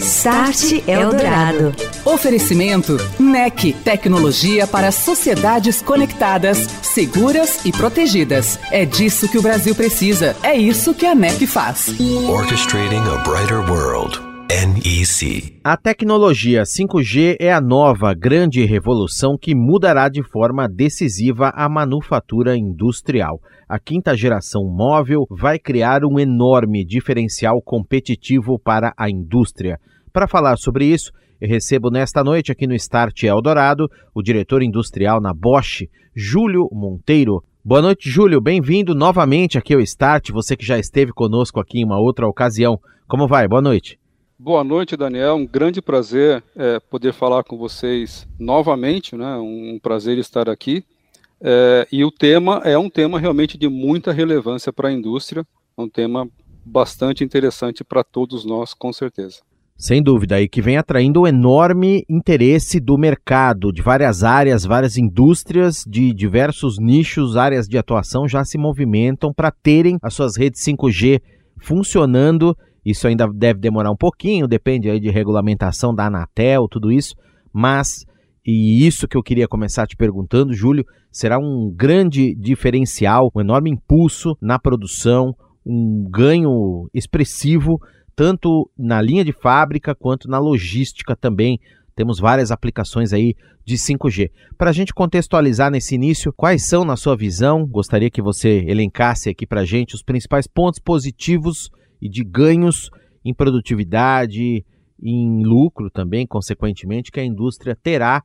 Start Eldorado. Oferecimento NEC, tecnologia para sociedades conectadas, seguras e protegidas. É disso que o Brasil precisa. É isso que a NEC faz. Orchestrating a brighter world. NEC. A tecnologia 5G é a nova grande revolução que mudará de forma decisiva a manufatura industrial. A quinta geração móvel vai criar um enorme diferencial competitivo para a indústria. Para falar sobre isso, eu recebo nesta noite aqui no Start Eldorado o diretor industrial na Bosch, Júlio Monteiro. Boa noite, Júlio. Bem-vindo novamente aqui ao Start, você que já esteve conosco aqui em uma outra ocasião. Como vai? Boa noite. Boa noite, Daniel. Um grande prazer é, poder falar com vocês novamente, né? Um prazer estar aqui. É, e o tema é um tema realmente de muita relevância para a indústria, é um tema bastante interessante para todos nós, com certeza. Sem dúvida, e que vem atraindo um enorme interesse do mercado, de várias áreas, várias indústrias, de diversos nichos, áreas de atuação já se movimentam para terem as suas redes 5G funcionando. Isso ainda deve demorar um pouquinho, depende aí de regulamentação da Anatel, tudo isso, mas e isso que eu queria começar te perguntando, Júlio, será um grande diferencial, um enorme impulso na produção, um ganho expressivo tanto na linha de fábrica quanto na logística também. Temos várias aplicações aí de 5G. Para a gente contextualizar nesse início, quais são, na sua visão, gostaria que você elencasse aqui para a gente os principais pontos positivos e de ganhos em produtividade, em lucro também, consequentemente, que a indústria terá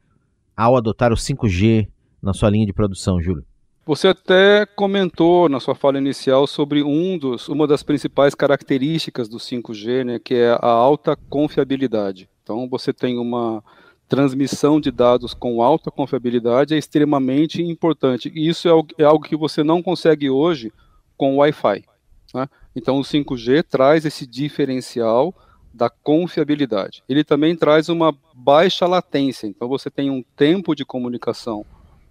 ao adotar o 5G na sua linha de produção, Júlio? Você até comentou na sua fala inicial sobre um dos, uma das principais características do 5G, né, que é a alta confiabilidade. Então, você tem uma transmissão de dados com alta confiabilidade é extremamente importante. E isso é algo, é algo que você não consegue hoje com o Wi-Fi. Né? Então, o 5G traz esse diferencial da confiabilidade. Ele também traz uma baixa latência. Então, você tem um tempo de comunicação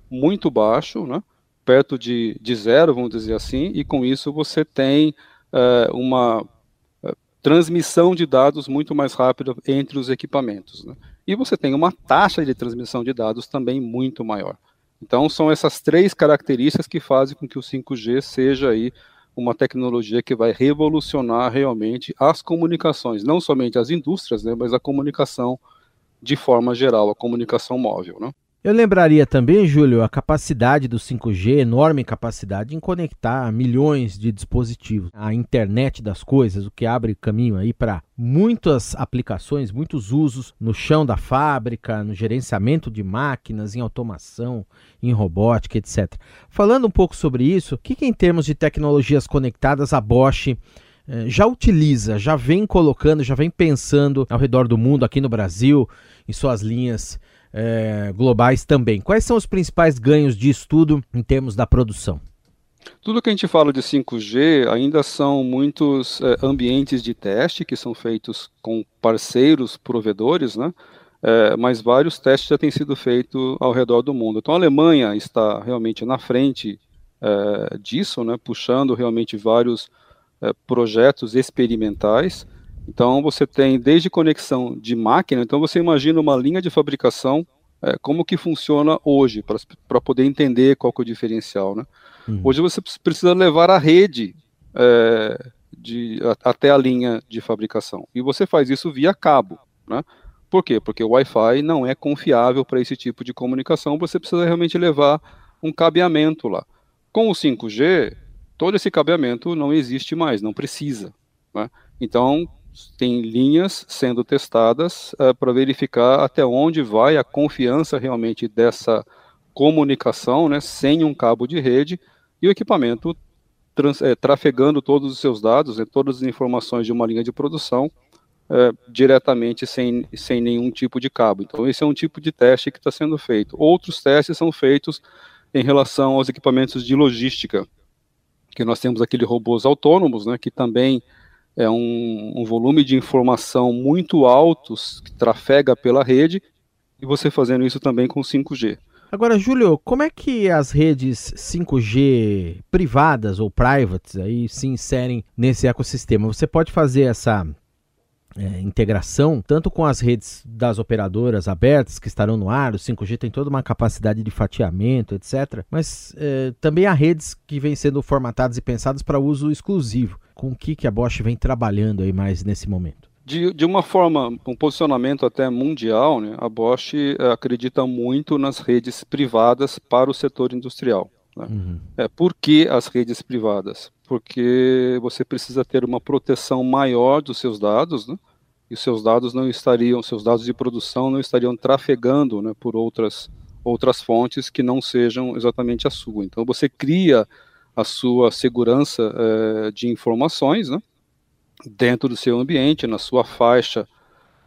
muito baixo, né? Perto de, de zero, vamos dizer assim, e com isso você tem é, uma é, transmissão de dados muito mais rápida entre os equipamentos. Né? E você tem uma taxa de transmissão de dados também muito maior. Então, são essas três características que fazem com que o 5G seja aí uma tecnologia que vai revolucionar realmente as comunicações, não somente as indústrias, né, mas a comunicação de forma geral, a comunicação móvel. Né? Eu lembraria também, Júlio, a capacidade do 5G, enorme capacidade em conectar milhões de dispositivos. A internet das coisas, o que abre caminho aí para muitas aplicações, muitos usos no chão da fábrica, no gerenciamento de máquinas, em automação, em robótica, etc. Falando um pouco sobre isso, o que, que em termos de tecnologias conectadas a Bosch eh, já utiliza, já vem colocando, já vem pensando ao redor do mundo, aqui no Brasil, em suas linhas é, globais também. Quais são os principais ganhos de estudo em termos da produção? Tudo que a gente fala de 5G ainda são muitos é, ambientes de teste que são feitos com parceiros provedores, né? É, mas vários testes já têm sido feitos ao redor do mundo. Então a Alemanha está realmente na frente é, disso, né? puxando realmente vários projetos experimentais. Então você tem desde conexão de máquina, então você imagina uma linha de fabricação, é, como que funciona hoje, para poder entender qual que é o diferencial. Né? Uhum. Hoje você precisa levar a rede é, de, a, até a linha de fabricação. E você faz isso via cabo. Né? Por quê? Porque o Wi-Fi não é confiável para esse tipo de comunicação, você precisa realmente levar um cabeamento lá. Com o 5G, todo esse cabeamento não existe mais, não precisa. Né? Então, tem linhas sendo testadas uh, para verificar até onde vai a confiança realmente dessa comunicação, né, sem um cabo de rede, e o equipamento trans, é, trafegando todos os seus dados, né, todas as informações de uma linha de produção é, diretamente sem, sem nenhum tipo de cabo. Então, esse é um tipo de teste que está sendo feito. Outros testes são feitos em relação aos equipamentos de logística, que nós temos aqueles robôs autônomos, né, que também é um, um volume de informação muito alto que trafega pela rede, e você fazendo isso também com 5G. Agora, Júlio, como é que as redes 5G privadas ou privates aí se inserem nesse ecossistema? Você pode fazer essa é, integração, tanto com as redes das operadoras abertas que estarão no ar, o 5G tem toda uma capacidade de fatiamento, etc. Mas é, também há redes que vêm sendo formatadas e pensadas para uso exclusivo. Com o que, que a Bosch vem trabalhando aí mais nesse momento? De, de uma forma, um posicionamento até mundial, né, a Bosch é, acredita muito nas redes privadas para o setor industrial. Né? Uhum. É, por que as redes privadas? Porque você precisa ter uma proteção maior dos seus dados, né? e os seus dados não estariam, seus dados de produção não estariam trafegando né, por outras, outras fontes que não sejam exatamente a sua. Então você cria a sua segurança é, de informações, né? dentro do seu ambiente, na sua faixa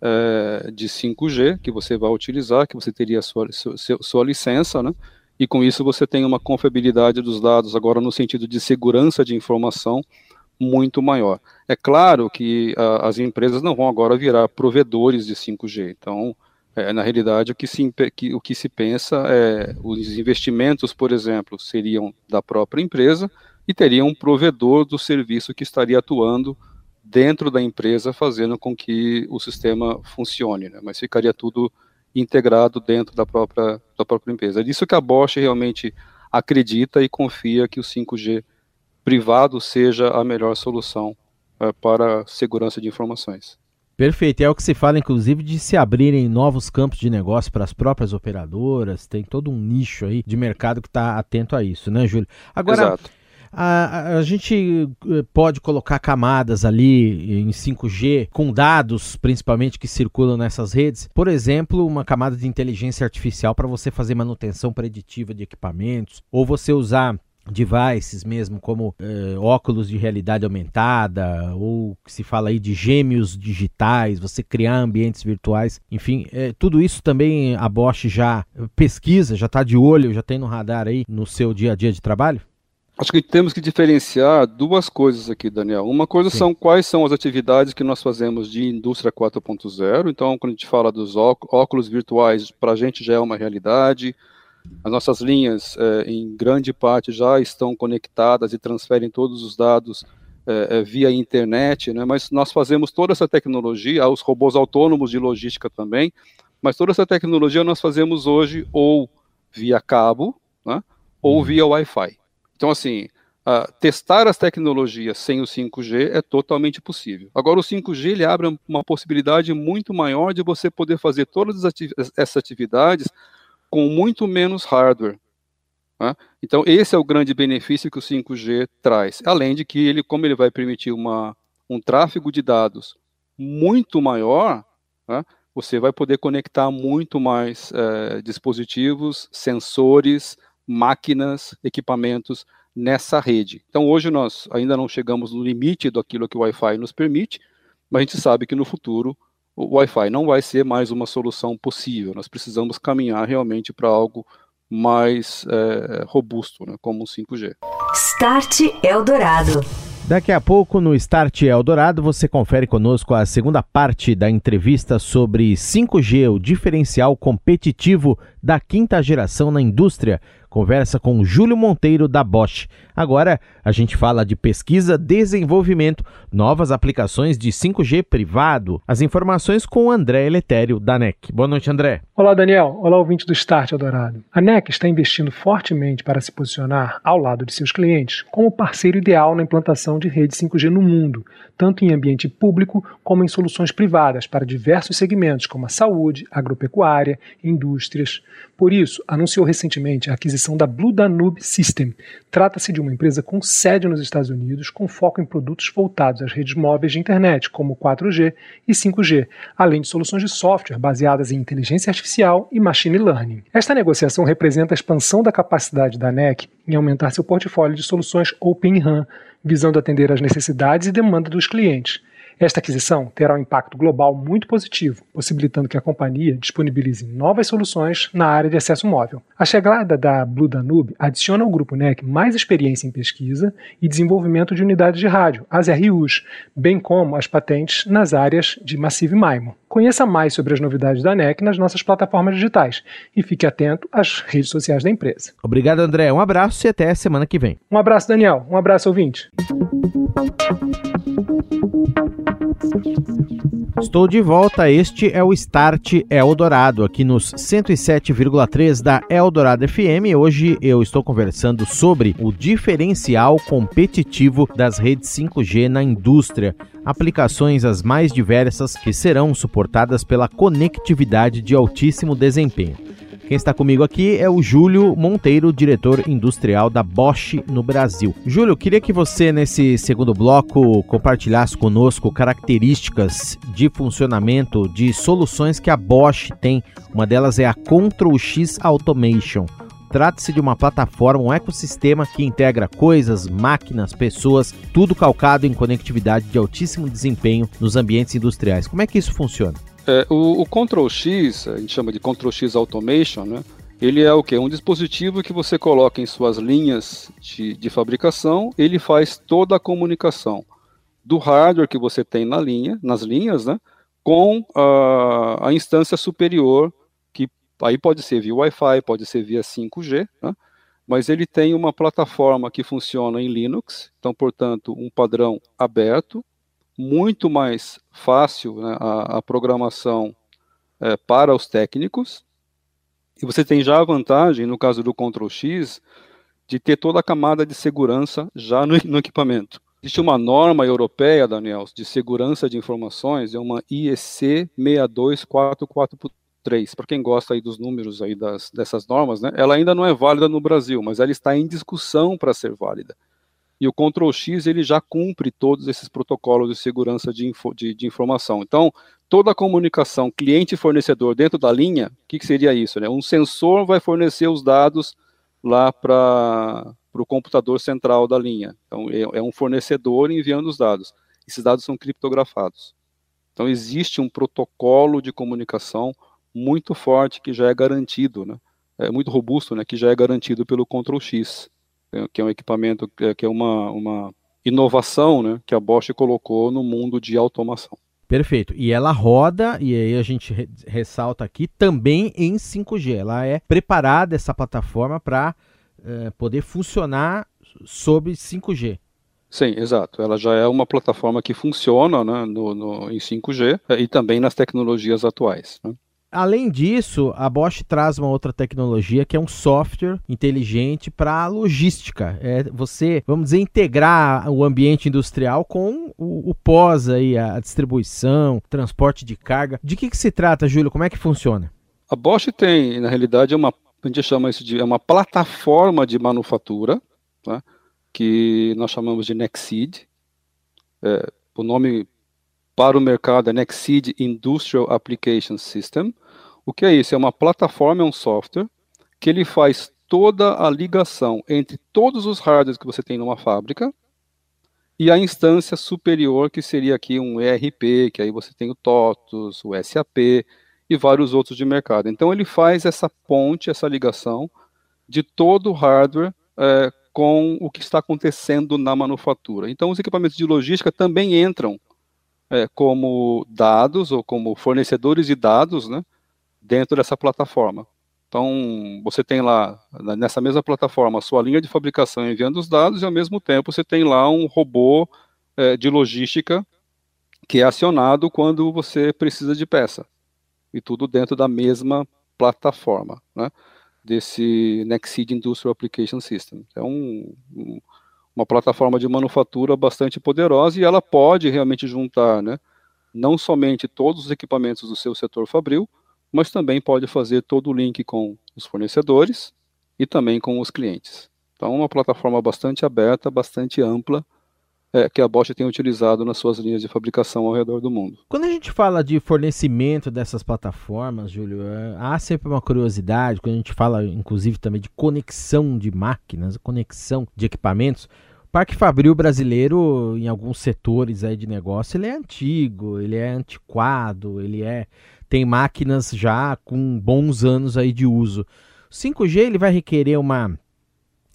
é, de 5G que você vai utilizar, que você teria a sua, sua, sua licença, né? E com isso você tem uma confiabilidade dos dados agora no sentido de segurança de informação muito maior. É claro que a, as empresas não vão agora virar provedores de 5G. Então, é, na realidade, o que, se, o que se pensa é os investimentos, por exemplo, seriam da própria empresa e teria um provedor do serviço que estaria atuando dentro da empresa, fazendo com que o sistema funcione, né? mas ficaria tudo integrado dentro da própria, da própria empresa. É disso que a Bosch realmente acredita e confia que o 5G privado seja a melhor solução é, para segurança de informações. Perfeito, é o que se fala, inclusive, de se abrirem novos campos de negócio para as próprias operadoras. Tem todo um nicho aí de mercado que está atento a isso, né, Júlio? Agora, Exato. A, a, gente eh, pode colocar camadas ali em 5G com dados, principalmente que circulam nessas redes. Por exemplo, uma camada de inteligência artificial para você fazer manutenção preditiva de equipamentos, ou você usar devices mesmo, como eh, óculos de realidade aumentada, ou que se fala aí de gêmeos digitais, você criar ambientes virtuais, enfim, eh, tudo isso também a Bosch já pesquisa, já está de olho, já tem no radar aí no seu dia a dia de trabalho? Acho que temos que diferenciar duas coisas aqui, Daniel. Uma coisa Sim. são quais são as atividades que nós fazemos de indústria 4.0. Então, quando a gente fala dos óculos virtuais, para a gente já é uma realidade. As nossas linhas, é, em grande parte, já estão conectadas e transferem todos os dados é, é, via internet, né? mas nós fazemos toda essa tecnologia, os robôs autônomos de logística também, mas toda essa tecnologia nós fazemos hoje ou via cabo, né? ou uhum. via Wi-Fi. Então, assim, uh, testar as tecnologias sem o 5G é totalmente possível. Agora, o 5G ele abre uma possibilidade muito maior de você poder fazer todas essas atividades com muito menos hardware. Né? Então, esse é o grande benefício que o 5G traz. Além de que ele, como ele vai permitir uma, um tráfego de dados muito maior, né? você vai poder conectar muito mais é, dispositivos, sensores, máquinas, equipamentos nessa rede. Então hoje nós ainda não chegamos no limite daquilo que o Wi-Fi nos permite, mas a gente sabe que no futuro o Wi-Fi não vai ser mais uma solução possível. Nós precisamos caminhar realmente para algo mais é, robusto, né, como o 5G. Start Eldorado. Daqui a pouco no Start Eldorado você confere conosco a segunda parte da entrevista sobre 5G, o diferencial competitivo da quinta geração na indústria conversa com Júlio Monteiro da Bosch. Agora a gente fala de pesquisa, desenvolvimento, novas aplicações de 5G privado. As informações com André Eletério da NEC. Boa noite, André. Olá, Daniel. Olá, ouvinte do Start Eldorado. A NEC está investindo fortemente para se posicionar ao lado de seus clientes como parceiro ideal na implantação de rede 5G no mundo, tanto em ambiente público como em soluções privadas para diversos segmentos como a saúde, agropecuária, indústrias. Por isso, anunciou recentemente a aquisição da Blue Danube System. Trata-se de uma empresa com sede nos Estados Unidos, com foco em produtos voltados às redes móveis de internet, como 4G e 5G, além de soluções de software baseadas em inteligência artificial e machine learning. Esta negociação representa a expansão da capacidade da NEC em aumentar seu portfólio de soluções Open RAN, visando atender às necessidades e demandas dos clientes. Esta aquisição terá um impacto global muito positivo, possibilitando que a companhia disponibilize novas soluções na área de acesso móvel. A chegada da Blue Danube adiciona ao grupo NEC mais experiência em pesquisa e desenvolvimento de unidades de rádio, as RUs, bem como as patentes nas áreas de Massive MIMO. Conheça mais sobre as novidades da NEC nas nossas plataformas digitais e fique atento às redes sociais da empresa. Obrigado, André. Um abraço e até semana que vem. Um abraço, Daniel. Um abraço, ouvinte. Estou de volta. Este é o Start Eldorado, aqui nos 107,3 da Eldorado FM. Hoje eu estou conversando sobre o diferencial competitivo das redes 5G na indústria, aplicações as mais diversas que serão suportadas pela conectividade de altíssimo desempenho. Quem está comigo aqui é o Júlio Monteiro, diretor industrial da Bosch no Brasil. Júlio, queria que você, nesse segundo bloco, compartilhasse conosco características de funcionamento de soluções que a Bosch tem. Uma delas é a Control X Automation. Trata-se de uma plataforma, um ecossistema que integra coisas, máquinas, pessoas, tudo calcado em conectividade de altíssimo desempenho nos ambientes industriais. Como é que isso funciona? É, o, o Ctrl X, a gente chama de Ctrl X Automation, né? Ele é o que? Um dispositivo que você coloca em suas linhas de, de fabricação, ele faz toda a comunicação do hardware que você tem na linha, nas linhas, né? Com a, a instância superior, que aí pode ser via Wi-Fi, pode ser via 5G, né? mas ele tem uma plataforma que funciona em Linux, então, portanto, um padrão aberto, muito mais fácil né, a, a, programação é, para os técnicos. E você tem já a vantagem, no caso do Ctrl X, de ter toda a camada de segurança já no, no equipamento. Existe uma norma europeia, Daniel, de segurança de informações, é uma IEC 62443. Para quem gosta aí dos números aí das, dessas normas, né, ela ainda não é válida no Brasil, mas ela está em discussão para ser válida e o Ctrl X ele já cumpre todos esses protocolos de segurança de, info, de, de informação. Então, toda a comunicação cliente-fornecedor dentro da linha, o que, que, seria isso? Né? Um sensor vai fornecer os dados lá para o computador central da linha. Então, é, é um fornecedor enviando os dados. Esses dados são criptografados. Então, existe um protocolo de comunicação muito forte que já é garantido, né? é muito robusto, né? que já é garantido pelo Ctrl X. que é um equipamento é, que é uma, uma inovação né, que a Bosch colocou no mundo de automação. Perfeito. E ela roda, e aí a gente re ressalta aqui, também em 5G. Ela é preparada, essa plataforma, para é, poder funcionar sobre 5G. Sim, exato. Ela já é uma plataforma que funciona né, no, no, em 5G e também nas tecnologias atuais. Né? Além disso, a Bosch traz uma outra tecnologia que é um software inteligente para logística. É você, vamos dizer, integrar o ambiente industrial com o, o pós aí, a distribuição, transporte de carga. De que, que se trata, Júlio? Como é que funciona? A Bosch tem, na realidade, uma, a gente chama isso de é uma plataforma de manufatura, tá? que nós chamamos de Nexid. É, o nome para o mercado é Nexid Industrial Application System. O que é isso? É uma plataforma, é um software que ele faz toda a ligação entre todos os hardwares que você tem numa fábrica e a instância superior, que seria aqui um ERP, que aí você tem o TOTUS, o SAP e vários outros de mercado. Então ele faz essa ponte, essa ligação de todo o hardware é, com o que está acontecendo na manufatura. Então os equipamentos de logística também entram é, como dados ou como fornecedores de dados né, dentro dessa plataforma. Então, você tem lá, nessa mesma plataforma, a sua linha de fabricação enviando os dados e, ao mesmo tempo, você tem lá um robô é, de logística que é acionado quando você precisa de peça. E tudo dentro da mesma plataforma, né? Desse Nexid Industrial Application System. É um, um uma plataforma de manufatura bastante poderosa e ela pode realmente juntar, né, não somente todos os equipamentos do seu setor fabril, mas também pode fazer todo o link com os fornecedores e também com os clientes. Então, uma plataforma bastante aberta, bastante ampla, é, que a Bosch tem utilizado nas suas linhas de fabricação ao redor do mundo. Quando a gente fala de fornecimento dessas plataformas, Júlio, é, há sempre uma curiosidade, quando a gente fala, inclusive, também de conexão de máquinas, conexão de equipamentos Parque Fabril brasileiro, em alguns setores aí de negócio, ele é antigo, ele é antiquado, ele é tem máquinas já com bons anos aí de uso. O 5G ele vai requerer uma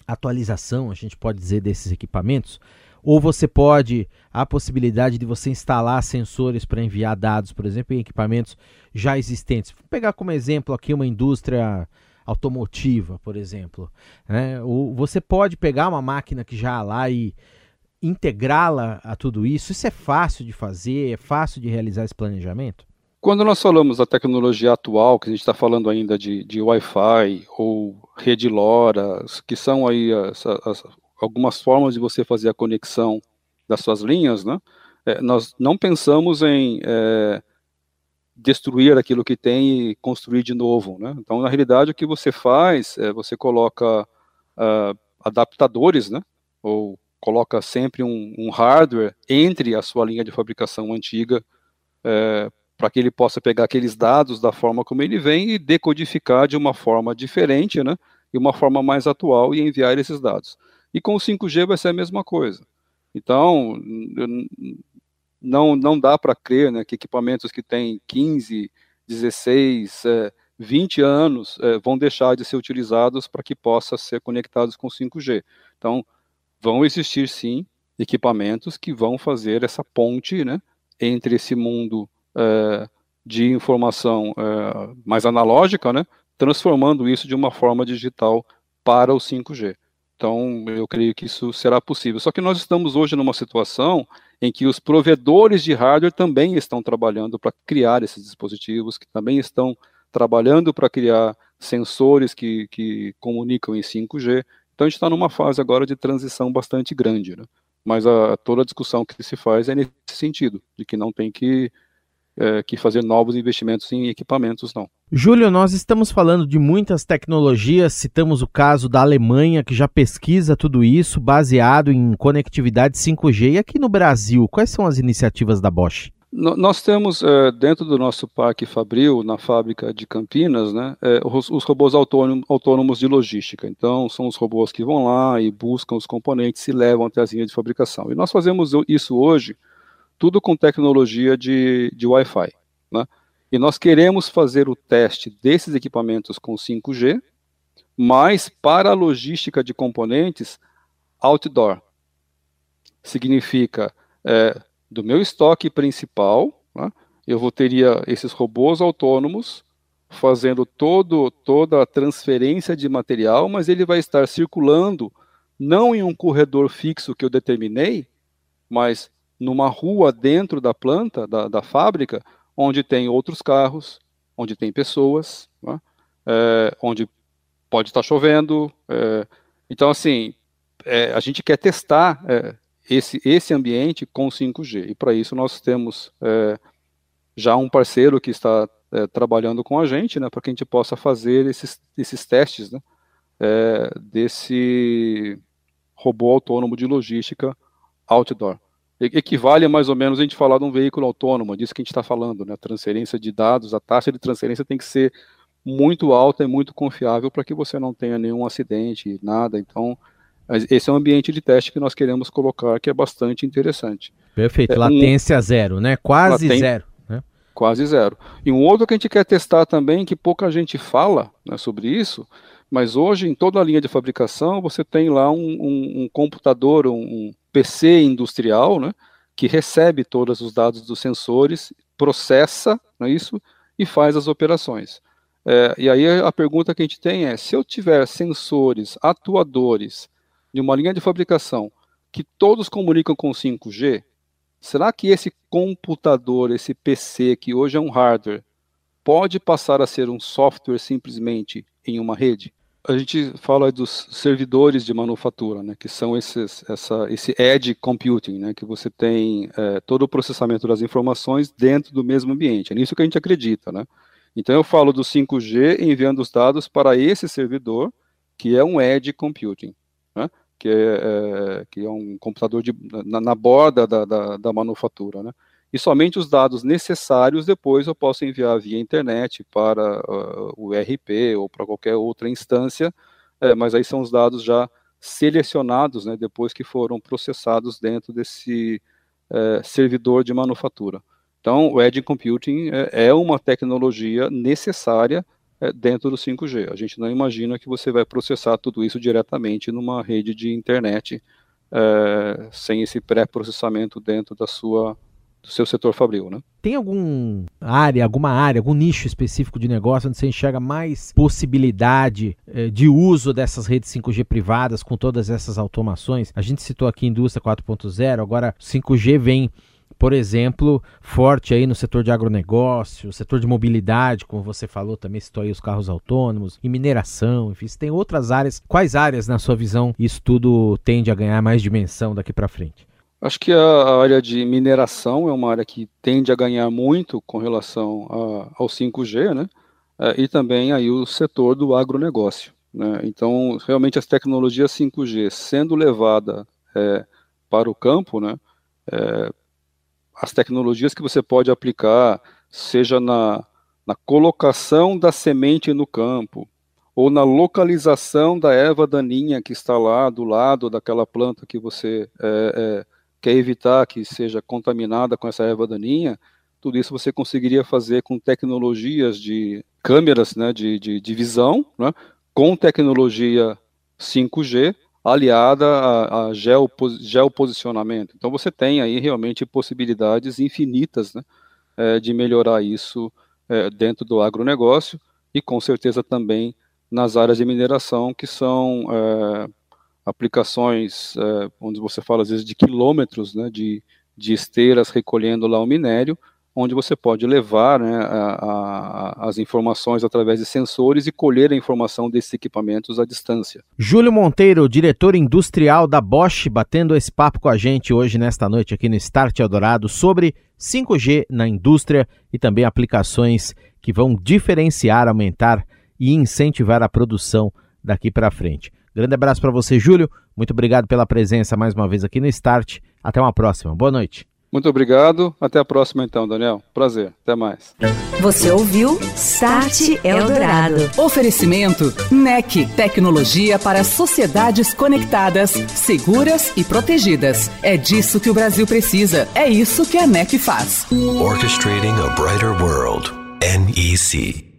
atualização, a gente pode dizer, desses equipamentos, ou você pode a possibilidade de você instalar sensores para enviar dados, por exemplo, em equipamentos já existentes. Vou pegar como exemplo aqui uma indústria automotiva, por exemplo. Né? Ou você pode pegar uma máquina que já há lá e integrá-la a tudo isso. Isso é fácil de fazer, é fácil de realizar esse planejamento? Quando nós falamos da tecnologia atual, que a gente está falando ainda de, de Wi-Fi ou rede LoRa, que são aí as, as, algumas formas de você fazer a conexão das suas linhas, né? É, nós não pensamos em é, destruir aquilo que tem e construir de novo, né? Então, na realidade, o que você faz é você coloca uh, adaptadores, né? Ou coloca sempre um, um, hardware entre a sua linha de fabricação antiga é, para que ele possa pegar aqueles dados da forma como ele vem e decodificar de uma forma diferente, né? E uma forma mais atual e enviar esses dados. E com o 5G vai ser a mesma coisa. Então, não, não dá para crer né, que equipamentos que têm 15, 16, é, 20 anos é, vão deixar de ser utilizados para que possa ser conectados com 5G. Então, vão existir sim equipamentos que vão fazer essa ponte né, entre esse mundo é, de informação é, mais analógica, né, transformando isso de uma forma digital para o 5G. Então, eu creio que isso será possível. Só que nós estamos hoje numa situação em que os provedores de hardware também estão trabalhando para criar esses dispositivos, que também estão trabalhando para criar sensores que, que comunicam em 5G. Então, a gente está numa fase agora de transição bastante grande. Né? Mas a, toda a discussão que se faz é nesse sentido, de que não tem que é, que fazer novos investimentos em equipamentos, não. Júlio, nós estamos falando de muitas tecnologias, citamos o caso da Alemanha, que já pesquisa tudo isso baseado em conectividade 5G. E aqui no Brasil, quais são as iniciativas da Bosch? Nós temos é, dentro do nosso parque Fabril, na fábrica de Campinas, né, é, os, os, robôs autônomos, autônomos de logística. Então, são os robôs que vão lá e buscam os componentes e levam até as linhas de fabricação. E nós fazemos isso hoje tudo com tecnologia de, de Wi-Fi. Né? E nós queremos fazer o teste desses equipamentos com 5G, mas para a logística de componentes, outdoor. Significa, é, do meu estoque principal, né, eu vou teria esses robôs autônomos fazendo todo, toda a transferência de material, mas ele vai estar circulando não em um corredor fixo que eu determinei, mas numa rua dentro da planta, da, da fábrica, onde tem outros carros, onde tem pessoas, né? é, onde pode estar chovendo. É, então, assim, é, a gente quer testar é, esse, esse ambiente com 5G. E para isso nós temos é, já um parceiro que está é, trabalhando com a gente, né, para que a gente possa fazer esses, esses testes né, desse robô autônomo de logística outdoor equivale a mais ou menos a gente falar de um veículo autônomo, disso que a gente está falando, né? Transferência de dados, a taxa de transferência tem que ser muito alta e muito confiável para que você não tenha nenhum acidente, nada. Então, esse é um ambiente de teste que nós queremos colocar que é bastante interessante. Perfeito, é, latência um, zero, né? Quase laten... zero. Né? Quase zero. E um outro que a gente quer testar também, que pouca gente fala né, sobre isso, mas hoje em toda a linha de fabricação você tem lá um, um, um computador, um, PC industrial, né, que recebe todos os dados dos sensores, processa é isso e faz as operações. É, e aí a pergunta que a gente tem é: se eu tiver sensores, atuadores de uma linha de fabricação que todos comunicam com 5G, será que esse computador, esse PC, que hoje é um hardware, pode passar a ser um software simplesmente em uma rede? A gente fala dos servidores de manufatura, né, que são esses, essa, esse edge computing, né, que você tem é, todo o processamento das informações dentro do mesmo ambiente. É nisso que a gente acredita, né? Então eu falo do 5G enviando os dados para esse servidor, que é um edge computing, né, que, é, é que é um computador de, na, na borda da, da, da manufatura, né? E somente os dados necessários depois eu posso enviar via internet para uh, o RP ou para qualquer outra instância, é, mas aí são os dados já selecionados, né, depois que foram processados dentro desse é, servidor de manufatura. Então, o Edge Computing é, é uma tecnologia necessária é, dentro do 5G. A gente não imagina que você vai processar tudo isso diretamente numa rede de internet é, sem esse pré-processamento dentro da sua do seu setor fabril, né? Tem algum área, alguma área, algum nicho específico de negócio onde você enxerga mais possibilidade eh, de uso dessas redes 5G privadas com todas essas automações? A gente citou aqui indústria 4.0, agora 5G vem por exemplo, forte aí no setor de agronegócio, setor de mobilidade, como você falou, também citou aí os carros autônomos, e mineração, enfim, se tem outras áreas. Quais áreas, na sua visão, isso tudo tende a ganhar mais dimensão daqui para frente? Acho que a área de mineração é uma área que tende a ganhar muito com relação a, ao 5G, né? É, e também aí o setor do agronegócio. Né? Então, realmente as tecnologias 5G sendo levada é, para o campo, né? É, as tecnologias que você pode aplicar, seja na, na colocação da semente no campo, ou na localização da erva daninha que está lá do lado daquela planta que você é, é, quer evitar que seja contaminada com essa erva daninha, tudo isso você conseguiria fazer com tecnologias de câmeras né, de, de, de visão, né, com tecnologia 5G aliada a, a geopos, geoposicionamento. Então você tem aí realmente possibilidades infinitas né, é, de melhorar isso é, dentro do agronegócio e com certeza também nas áreas de mineração que são é, aplicações é, onde você fala às vezes de quilômetros né, de, de esteiras recolhendo lá o minério, onde você pode levar né, a, a, as informações através de sensores e colher a informação desses equipamentos à distância. Júlio Monteiro, diretor industrial da Bosch, batendo esse papo com a gente hoje, nesta noite, aqui no Start Eldorado, sobre 5G na indústria e também aplicações que vão diferenciar, aumentar e incentivar a produção daqui para frente. Grande abraço para você, Júlio. Muito obrigado pela presença mais uma vez aqui no Start. Até uma próxima. Boa noite. Muito obrigado. Até a próxima, então, Daniel. Prazer. Até mais. Você ouviu Start Eldorado. Oferecimento NEC. Tecnologia para sociedades conectadas, seguras e protegidas. É disso que o Brasil precisa. É isso que a NEC faz. Orchestrating a Brighter World. NEC.